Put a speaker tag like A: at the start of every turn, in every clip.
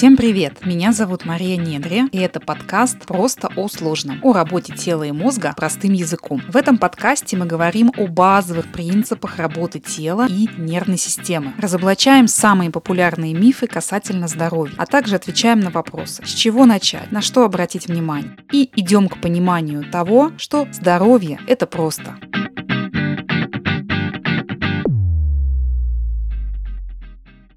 A: Всем привет! Меня зовут Мария Недре, и это подкаст «Просто о сложном» о работе тела и мозга простым языком. В этом подкасте мы говорим о базовых принципах работы тела и нервной системы, разоблачаем самые популярные мифы касательно здоровья, а также отвечаем на вопросы, с чего начать, на что обратить внимание, и идем к пониманию того, что здоровье – это просто.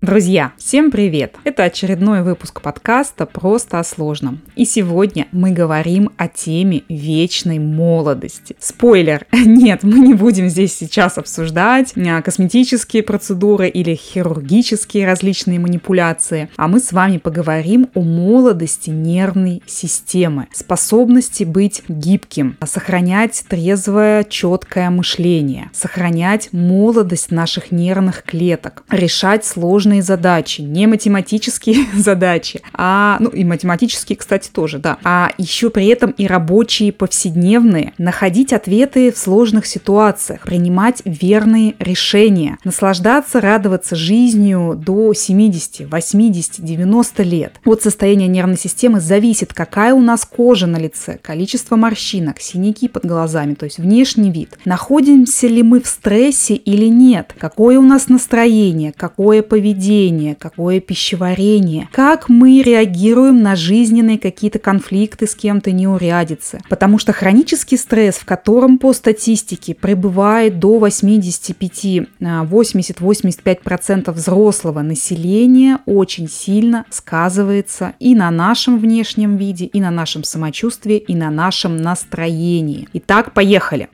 A: Друзья, всем привет! Это очередной выпуск подкаста «Просто о сложном». И сегодня мы говорим о теме вечной молодости. Спойлер! Нет, мы не будем здесь сейчас обсуждать а, косметические процедуры или хирургические различные манипуляции, а мы с вами поговорим о молодости нервной системы, способности быть гибким, сохранять трезвое, четкое мышление, сохранять молодость наших нервных клеток, решать сложные сложные задачи, не математические задачи, а, ну и математические, кстати, тоже, да, а еще при этом и рабочие повседневные, находить ответы в сложных ситуациях, принимать верные решения, наслаждаться, радоваться жизнью до 70, 80, 90 лет. От состояния нервной системы зависит, какая у нас кожа на лице, количество морщинок, синяки под глазами, то есть внешний вид. Находимся ли мы в стрессе или нет, какое у нас настроение, какое поведение, поведение, какое пищеварение, как мы реагируем на жизненные какие-то конфликты с кем-то, неурядицы. Потому что хронический стресс, в котором по статистике пребывает до 85, 80-85% взрослого населения, очень сильно сказывается и на нашем внешнем виде, и на нашем самочувствии, и на нашем настроении. Итак, поехали!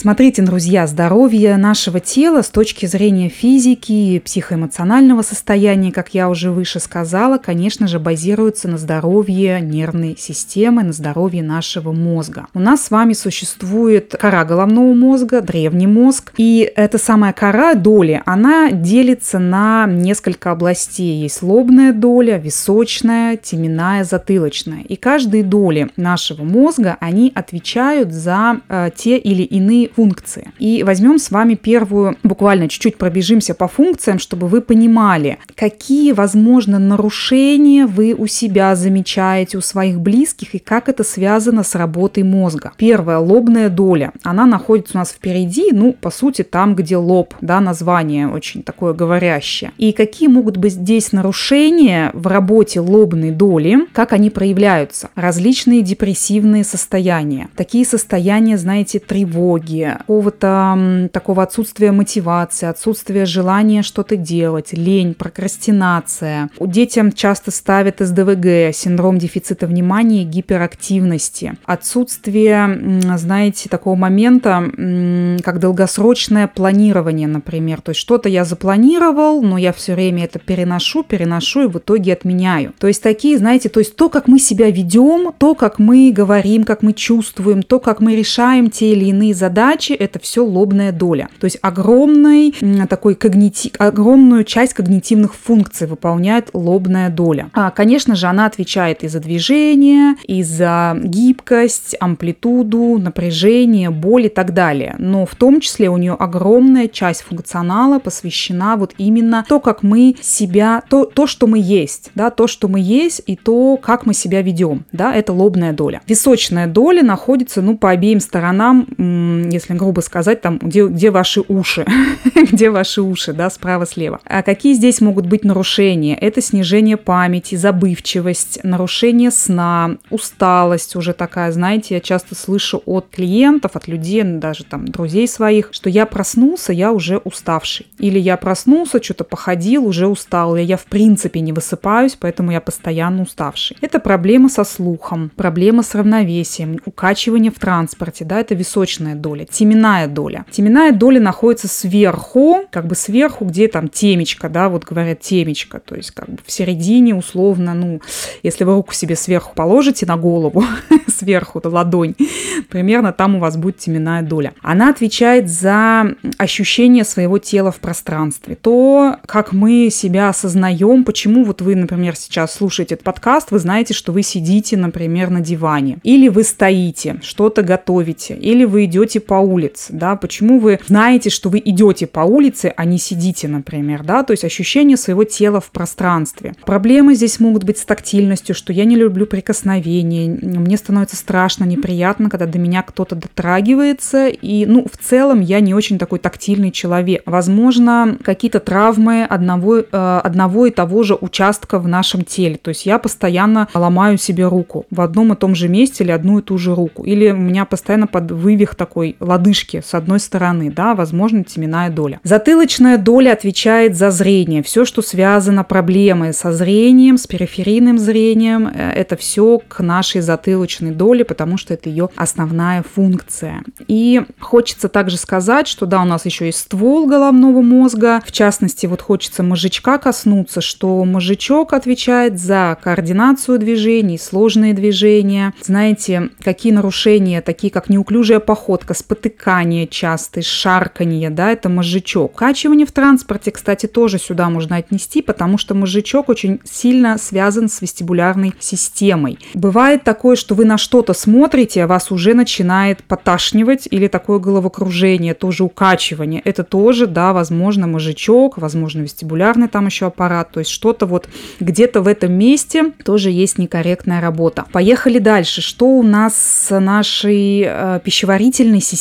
A: Смотрите, друзья, здоровье нашего тела с точки зрения физики и психоэмоционального состояния, как я уже выше сказала, конечно же, базируется на здоровье нервной системы, на здоровье нашего мозга. У нас с вами существует кора головного мозга, древний мозг, и эта самая кора доли, она делится на несколько областей. Есть лобная доля, височная, теменная, затылочная. И каждые доли нашего мозга, они отвечают за э, те или иные функции. И возьмем с вами первую, буквально чуть-чуть пробежимся по функциям, чтобы вы понимали, какие, возможно, нарушения вы у себя замечаете, у своих близких, и как это связано с работой мозга. Первая, лобная доля. Она находится у нас впереди, ну, по сути, там, где лоб, да, название очень такое говорящее. И какие могут быть здесь нарушения в работе лобной доли, как они проявляются? Различные депрессивные состояния. Такие состояния, знаете, тревоги, какого-то такого отсутствия мотивации, отсутствия желания что-то делать, лень, прокрастинация. У детям часто ставят СДВГ, синдром дефицита внимания и гиперактивности. Отсутствие, знаете, такого момента, как долгосрочное планирование, например. То есть что-то я запланировал, но я все время это переношу, переношу и в итоге отменяю. То есть такие, знаете, то есть то, как мы себя ведем, то, как мы говорим, как мы чувствуем, то, как мы решаем те или иные задачи, задачи это все лобная доля. То есть огромный такой когнитив, огромную часть когнитивных функций выполняет лобная доля. А, конечно же, она отвечает и за движение, и за гибкость, амплитуду, напряжение, боль и так далее. Но в том числе у нее огромная часть функционала посвящена вот именно то, как мы себя, то, то что мы есть, да, то, что мы есть, и то, как мы себя ведем, да, это лобная доля. Височная доля находится, ну, по обеим сторонам, если грубо сказать, там, где, где ваши уши, где ваши уши, да, справа-слева. А какие здесь могут быть нарушения? Это снижение памяти, забывчивость, нарушение сна, усталость уже такая, знаете, я часто слышу от клиентов, от людей, даже там друзей своих, что я проснулся, я уже уставший. Или я проснулся, что-то походил, уже устал. Или я в принципе не высыпаюсь, поэтому я постоянно уставший. Это проблема со слухом, проблема с равновесием, укачивание в транспорте, да, это височная доля теменная доля. Теменная доля находится сверху, как бы сверху, где там темечко, да, вот говорят темечко, то есть как бы в середине условно, ну, если вы руку себе сверху положите на голову, сверху, то ладонь, примерно там у вас будет теменная доля. Она отвечает за ощущение своего тела в пространстве, то, как мы себя осознаем, почему вот вы, например, сейчас слушаете этот подкаст, вы знаете, что вы сидите, например, на диване, или вы стоите, что-то готовите, или вы идете по улице, да, почему вы знаете, что вы идете по улице, а не сидите, например, да, то есть ощущение своего тела в пространстве. Проблемы здесь могут быть с тактильностью, что я не люблю прикосновения, мне становится страшно, неприятно, когда до меня кто-то дотрагивается, и, ну, в целом я не очень такой тактильный человек. Возможно, какие-то травмы одного, э, одного и того же участка в нашем теле, то есть я постоянно ломаю себе руку в одном и том же месте или одну и ту же руку, или у меня постоянно под вывих такой лодыжки с одной стороны, да, возможно, теменная доля. Затылочная доля отвечает за зрение, все, что связано проблемы со зрением, с периферийным зрением, э, это все к нашей затылочной доле, потому что это ее основная функция. И хочется также сказать, что да, у нас еще есть ствол головного мозга, в частности, вот хочется мозжечка коснуться, что мозжечок отвечает за координацию движений, сложные движения. Знаете, какие нарушения, такие как неуклюжая походка, спотыкание частые, шарканье, да, это мозжечок. Качивание в транспорте, кстати, тоже сюда можно отнести, потому что мозжечок очень сильно связан с вестибулярной системой. Бывает такое, что вы на что-то смотрите, а вас уже начинает поташнивать или такое головокружение, тоже укачивание. Это тоже, да, возможно, мозжечок, возможно, вестибулярный там еще аппарат, то есть что-то вот где-то в этом месте тоже есть некорректная работа. Поехали дальше. Что у нас с нашей э, пищеварительной системой?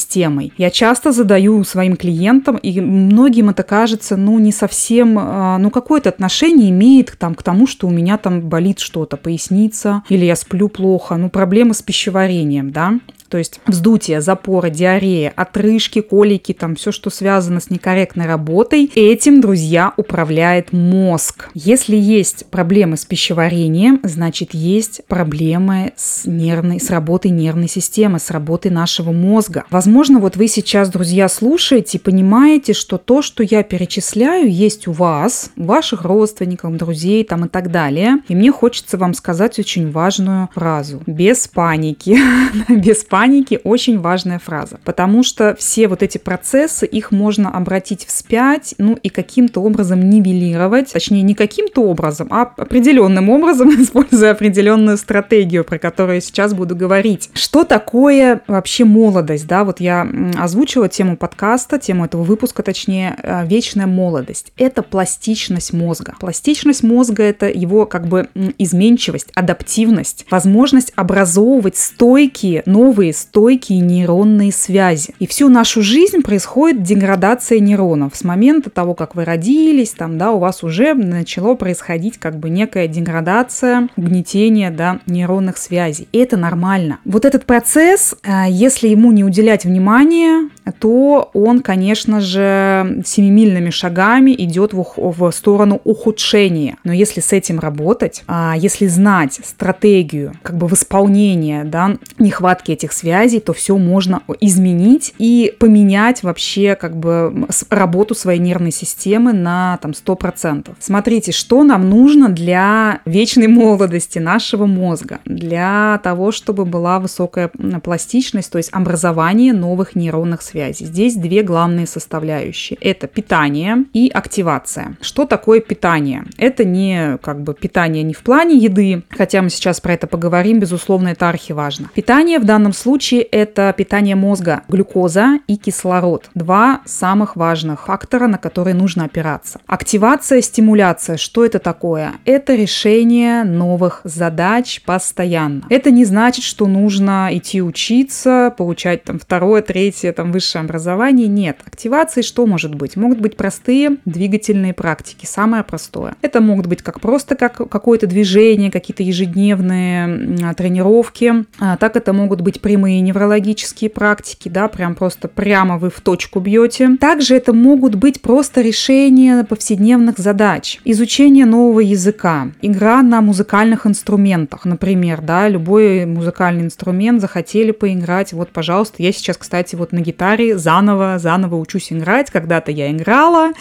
A: Я часто задаю своим клиентам, и многим это кажется, ну, не совсем, э, ну, какое-то отношение имеет там, к тому, что у меня там болит что-то, поясница, или я сплю плохо, ну, проблемы с пищеварением, да то есть вздутие, запоры, диарея, отрыжки, колики, там все, что связано с некорректной работой, этим, друзья, управляет мозг. Если есть проблемы с пищеварением, значит есть проблемы с нервной, с работой нервной системы, с работой нашего мозга. Возможно, вот вы сейчас, друзья, слушаете и понимаете, что то, что я перечисляю, есть у вас, у ваших родственников, друзей там и так далее. И мне хочется вам сказать очень важную фразу. Без паники. Без паники паники очень важная фраза, потому что все вот эти процессы, их можно обратить вспять, ну и каким-то образом нивелировать, точнее не каким-то образом, а определенным образом, используя определенную стратегию, про которую я сейчас буду говорить. Что такое вообще молодость, да, вот я озвучила тему подкаста, тему этого выпуска, точнее, э, вечная молодость. Это пластичность мозга. Пластичность мозга — это его как бы изменчивость, адаптивность, возможность образовывать стойкие новые новые стойкие нейронные связи. И всю нашу жизнь происходит деградация нейронов. С момента того, как вы родились, там, да, у вас уже начало происходить как бы некая деградация, угнетение, да, нейронных связей. И это нормально. Вот этот процесс, э, если ему не уделять внимания, то он, конечно же, семимильными шагами идет в, в сторону ухудшения. Но если с этим работать, а если знать стратегию как бы восполнения да, нехватки этих связей, то все можно изменить и поменять вообще как бы работу своей нервной системы на там 100%. Смотрите, что нам нужно для вечной молодости нашего мозга, для того, чтобы была высокая пластичность, то есть образование новых нейронных связей. Здесь две главные составляющие. Это питание и активация. Что такое питание? Это не как бы питание не в плане еды, хотя мы сейчас про это поговорим, безусловно, это архиважно. Питание в данном случае это питание мозга, глюкоза и кислород. Два самых важных фактора, на которые нужно опираться. Активация, стимуляция. Что это такое? Это решение новых задач постоянно. Это не значит, что нужно идти учиться, получать там второе, третье, там высшее образование. Нет. Активации что может быть? Могут быть простые двигательные практики. Самое простое. Это могут быть как просто как какое-то движение, какие-то ежедневные тренировки. А, так это могут быть прямые неврологические практики, да, прям просто прямо вы в точку бьете. Также это могут быть просто решения повседневных задач, изучение нового языка, игра на музыкальных инструментах, например, да, любой музыкальный инструмент захотели поиграть, вот, пожалуйста, я сейчас, кстати, вот на гитаре заново, заново учусь играть, когда-то я играла,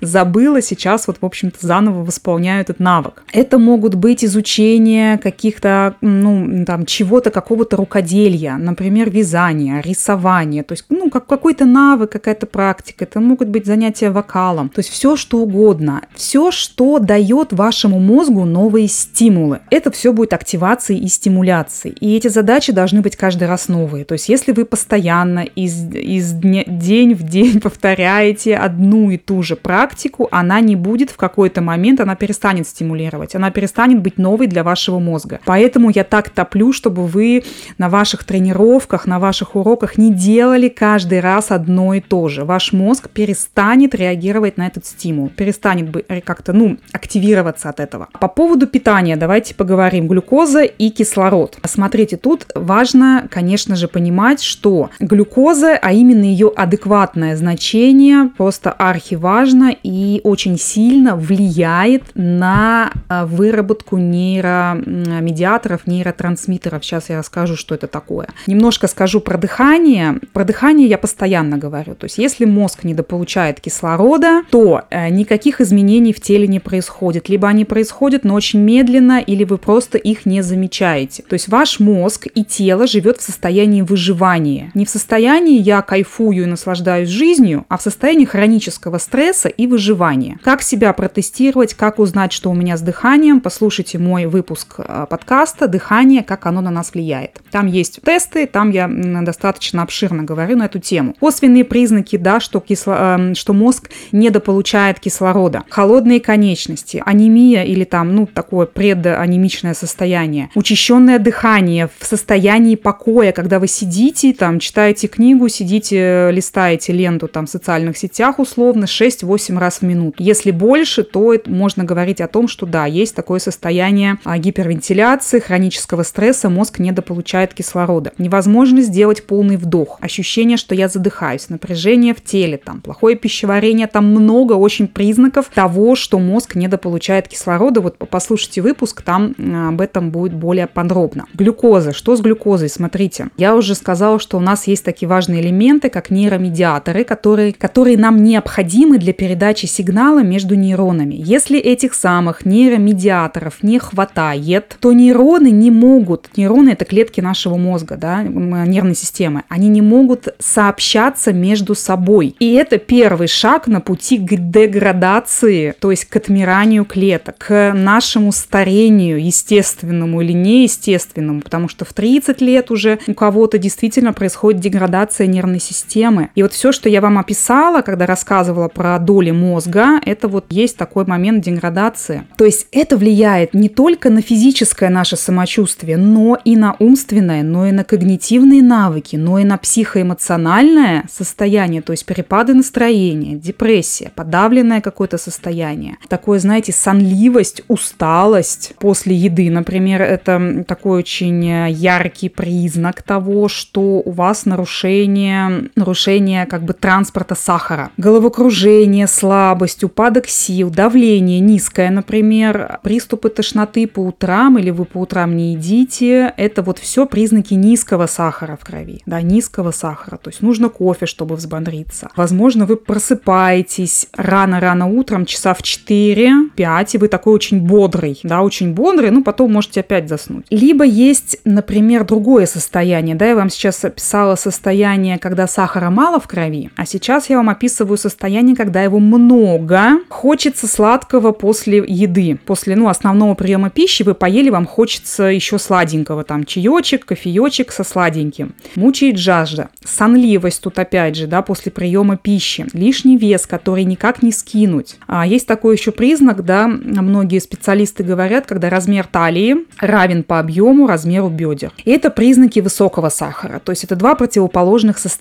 A: забыла, сейчас вот, в общем-то, заново восполняю этот навык. Это могут быть изучение каких-то, ну, там, чего-то, какого-то рукоделия, например, вязание, рисование, то есть, ну, как какой-то навык, какая-то практика, это могут быть занятия вокалом, то есть все, что угодно, все, что дает вашему мозгу новые стимулы. Это все будет активацией и стимуляцией. И эти задачи должны быть каждый раз новые. То есть, если вы постоянно из, из дня, день в день повторяете одну и ту же практику, она не будет в какой-то момент, она перестанет стимулировать, она перестанет быть новой для вашего мозга. Поэтому я так топлю, чтобы вы на ваших тренировках, на ваших уроках не делали каждый раз одно и то же. Ваш мозг перестанет реагировать на этот стимул, перестанет как-то, ну, активироваться от этого. По поводу питания давайте поговорим. Глюкоза и кислород. Смотрите, тут важно, конечно же, понимать, что глюкоза, а именно ее адекватное значение, просто архиважно и очень сильно влияет на а, выработку нейромедиаторов, нейротрансмиттеров. Сейчас я расскажу, что это такое. Немножко скажу про дыхание. Про дыхание я постоянно говорю. То есть если мозг недополучает кислорода, то э, никаких изменений в теле не происходит. Либо они происходят, но очень медленно, или вы просто их не замечаете. То есть ваш мозг и тело живет в состоянии выживания. Не в состоянии я кайфую и наслаждаюсь жизнью, а в состоянии хронического стресса и выживания. Как себя протестировать, как узнать, что у меня с дыханием, послушайте мой выпуск э, подкаста «Дыхание. Как оно на нас влияет». Там есть тесты, там я достаточно обширно говорю на эту тему. Косвенные признаки, да, что, кисло, э, что мозг недополучает кислорода. Холодные конечности, анемия или там, ну, такое преданемичное состояние. Учащенное дыхание в состоянии покоя, когда вы сидите, там, читаете книгу, сидите, листаете ленту там в социальных сетях условно 6-8 раз в минуту. Если больше, то можно говорить о том, что да, есть такое состояние а, гипервентиляции, хронического стресса, мозг недополучает кислорода. Невозможно сделать полный вдох, ощущение, что я задыхаюсь, напряжение в теле, там, плохое пищеварение, там много очень признаков того, что мозг недополучает кислорода. Вот послушайте выпуск, там об этом будет более подробно. Глюкоза. Что с глюкозой? Смотрите, я уже сказала, что у нас есть такие важные элементы, как нейромедиаторы, которые, которые нам необходимы для передачи сигнала между нейронами. Если этих самых нейромедиаторов не хватает, то нейроны не могут, нейроны это клетки нашего мозга, да, нервной системы, они не могут сообщаться между собой. И это первый шаг на пути к деградации, то есть к отмиранию клеток, к нашему старению естественному или неестественному, потому что в 30 лет уже у кого-то действительно происходит деградация нервной системы. И вот все, что я вам описала, когда рассказывала про доли мозга, это вот есть такой момент деградации. То есть это влияет не только на физическое наше самочувствие, но и на умственное, но и на когнитивные навыки, но и на психоэмоциональное состояние, то есть перепады настроения, депрессия, подавленное какое-то состояние. Такое, знаете, сонливость, усталость после еды, например, это такой очень яркий признак того, что у вас нарушение, нарушение как бы транспорта сахара. Головокружение, слабость, упадок сил, давление низкое, например, приступы тошноты по утрам или вы по утрам не едите, это вот все признаки низкого сахара в крови, да, низкого сахара. То есть нужно кофе, чтобы взбодриться. Возможно, вы просыпаетесь рано-рано утром, часа в 4-5, и вы такой очень бодрый, да, очень бодрый, ну, потом можете опять заснуть. Либо есть, например, другое состояние, да, я вам сейчас описала состояние, когда сахара мало в крови, а сейчас я вам описываю состояние, когда его много, хочется сладкого после еды, после, ну, основного приема пищи вы поели, вам хочется еще сладенького, там, чаечек, кофеечек со сладеньким. Мучает жажда, сонливость тут опять же, да, после приема пищи, лишний вес, который никак не скинуть. А есть такой еще признак, да, многие специалисты говорят, когда размер талии равен по объему размеру бедер. И это признаки высокого сахара, то есть это два противоположных состояния.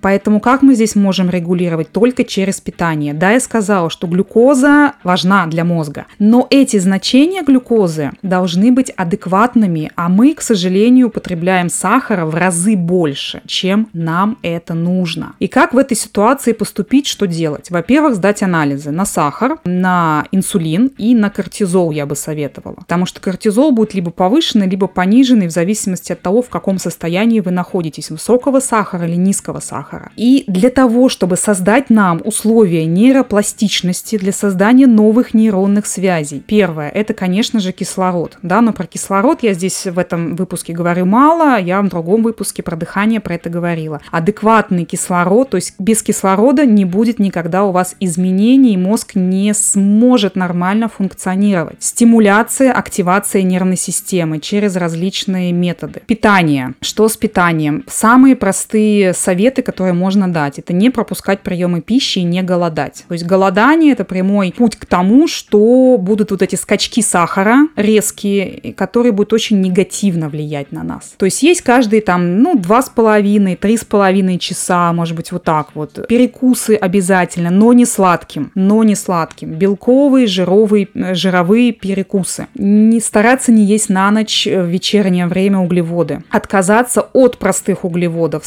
A: Поэтому как мы здесь можем регулировать? Только через питание. Да, я сказала, что глюкоза важна для мозга, но эти значения глюкозы должны быть адекватными, а мы, к сожалению, употребляем сахара в разы больше, чем нам это нужно. И как в этой ситуации поступить, что делать? Во-первых, сдать анализы на сахар, на инсулин и на кортизол я бы советовала. Потому что кортизол будет либо повышенный, либо пониженный в зависимости от того, в каком состоянии вы находитесь, высокого сахара или низкого сахара. И для того, чтобы создать нам условия нейропластичности, для создания новых нейронных связей, первое, это, конечно же, кислород. Да, но про кислород я здесь в этом выпуске говорю мало, я в другом выпуске про дыхание про это говорила. Адекватный кислород, то есть без кислорода не будет никогда у вас изменений, мозг не сможет нормально функционировать. Стимуляция, активация нервной системы через различные методы. Питание. Что с питанием? Самые простые советы, которые можно дать. Это не пропускать приемы пищи и не голодать. То есть голодание – это прямой путь к тому, что будут вот эти скачки сахара резкие, которые будут очень негативно влиять на нас. То есть есть каждые там, ну, два с половиной, три с половиной часа, может быть, вот так вот. Перекусы обязательно, но не сладким, но не сладким. Белковые, жировые, э, жировые перекусы. Не стараться не есть на ночь в вечернее время углеводы. Отказаться от простых углеводов,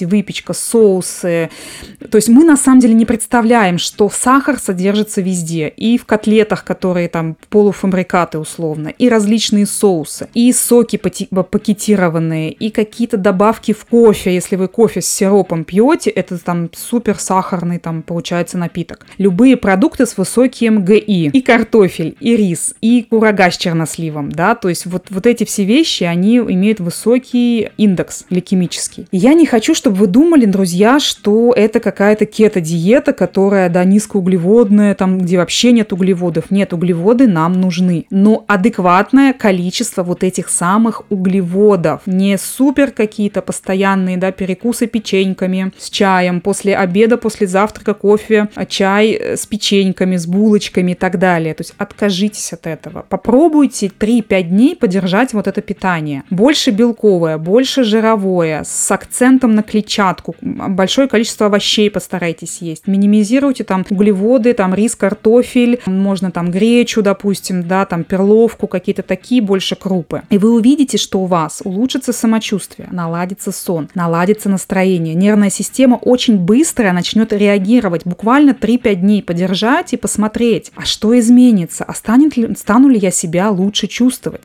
A: сладости, выпечка, соусы. То есть мы на самом деле не представляем, что сахар содержится везде. И в котлетах, которые там полуфабрикаты условно, и различные соусы, и соки пакетированные, и какие-то добавки в кофе. Если вы кофе с сиропом пьете, это там супер сахарный там получается напиток. Любые продукты с высоким ГИ. И картофель, и рис, и курага с черносливом, да, то есть вот, вот эти все вещи, они имеют высокий индекс гликемический. Я не хочу, чтобы вы думали, друзья, что это какая-то кето-диета, которая, да, низкоуглеводная, там, где вообще нет углеводов. Нет, углеводы нам нужны. Но адекватное количество вот этих самых углеводов. Не супер какие-то постоянные, да, перекусы печеньками с чаем, после обеда, после завтрака кофе, а чай с печеньками, с булочками и так далее. То есть откажитесь от этого. Попробуйте 3-5 дней поддержать вот это питание. Больше белковое, больше жировое, с акцентом на клетчатку, большое количество овощей постарайтесь есть. Минимизируйте там углеводы, там рис, картофель, можно там гречу, допустим, да, там перловку, какие-то такие больше крупы. И вы увидите, что у вас улучшится самочувствие, наладится сон, наладится настроение. Нервная система очень быстро начнет реагировать, буквально 3-5 дней подержать и посмотреть, а что изменится, а станет ли, стану ли я себя лучше чувствовать.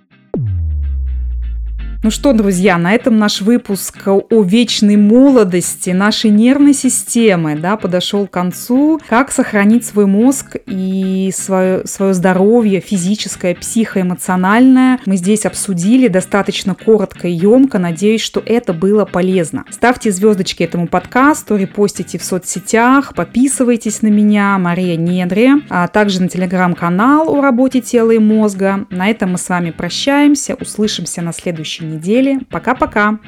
A: Ну что, друзья, на этом наш выпуск о вечной молодости нашей нервной системы да, подошел к концу. Как сохранить свой мозг и свое, свое здоровье физическое, психоэмоциональное мы здесь обсудили достаточно коротко и емко. Надеюсь, что это было полезно. Ставьте звездочки этому подкасту, репостите в соцсетях, подписывайтесь на меня, Мария Недре, а также на телеграм-канал о работе тела и мозга. На этом мы с вами прощаемся, услышимся на следующей неделе недели. Пока-пока!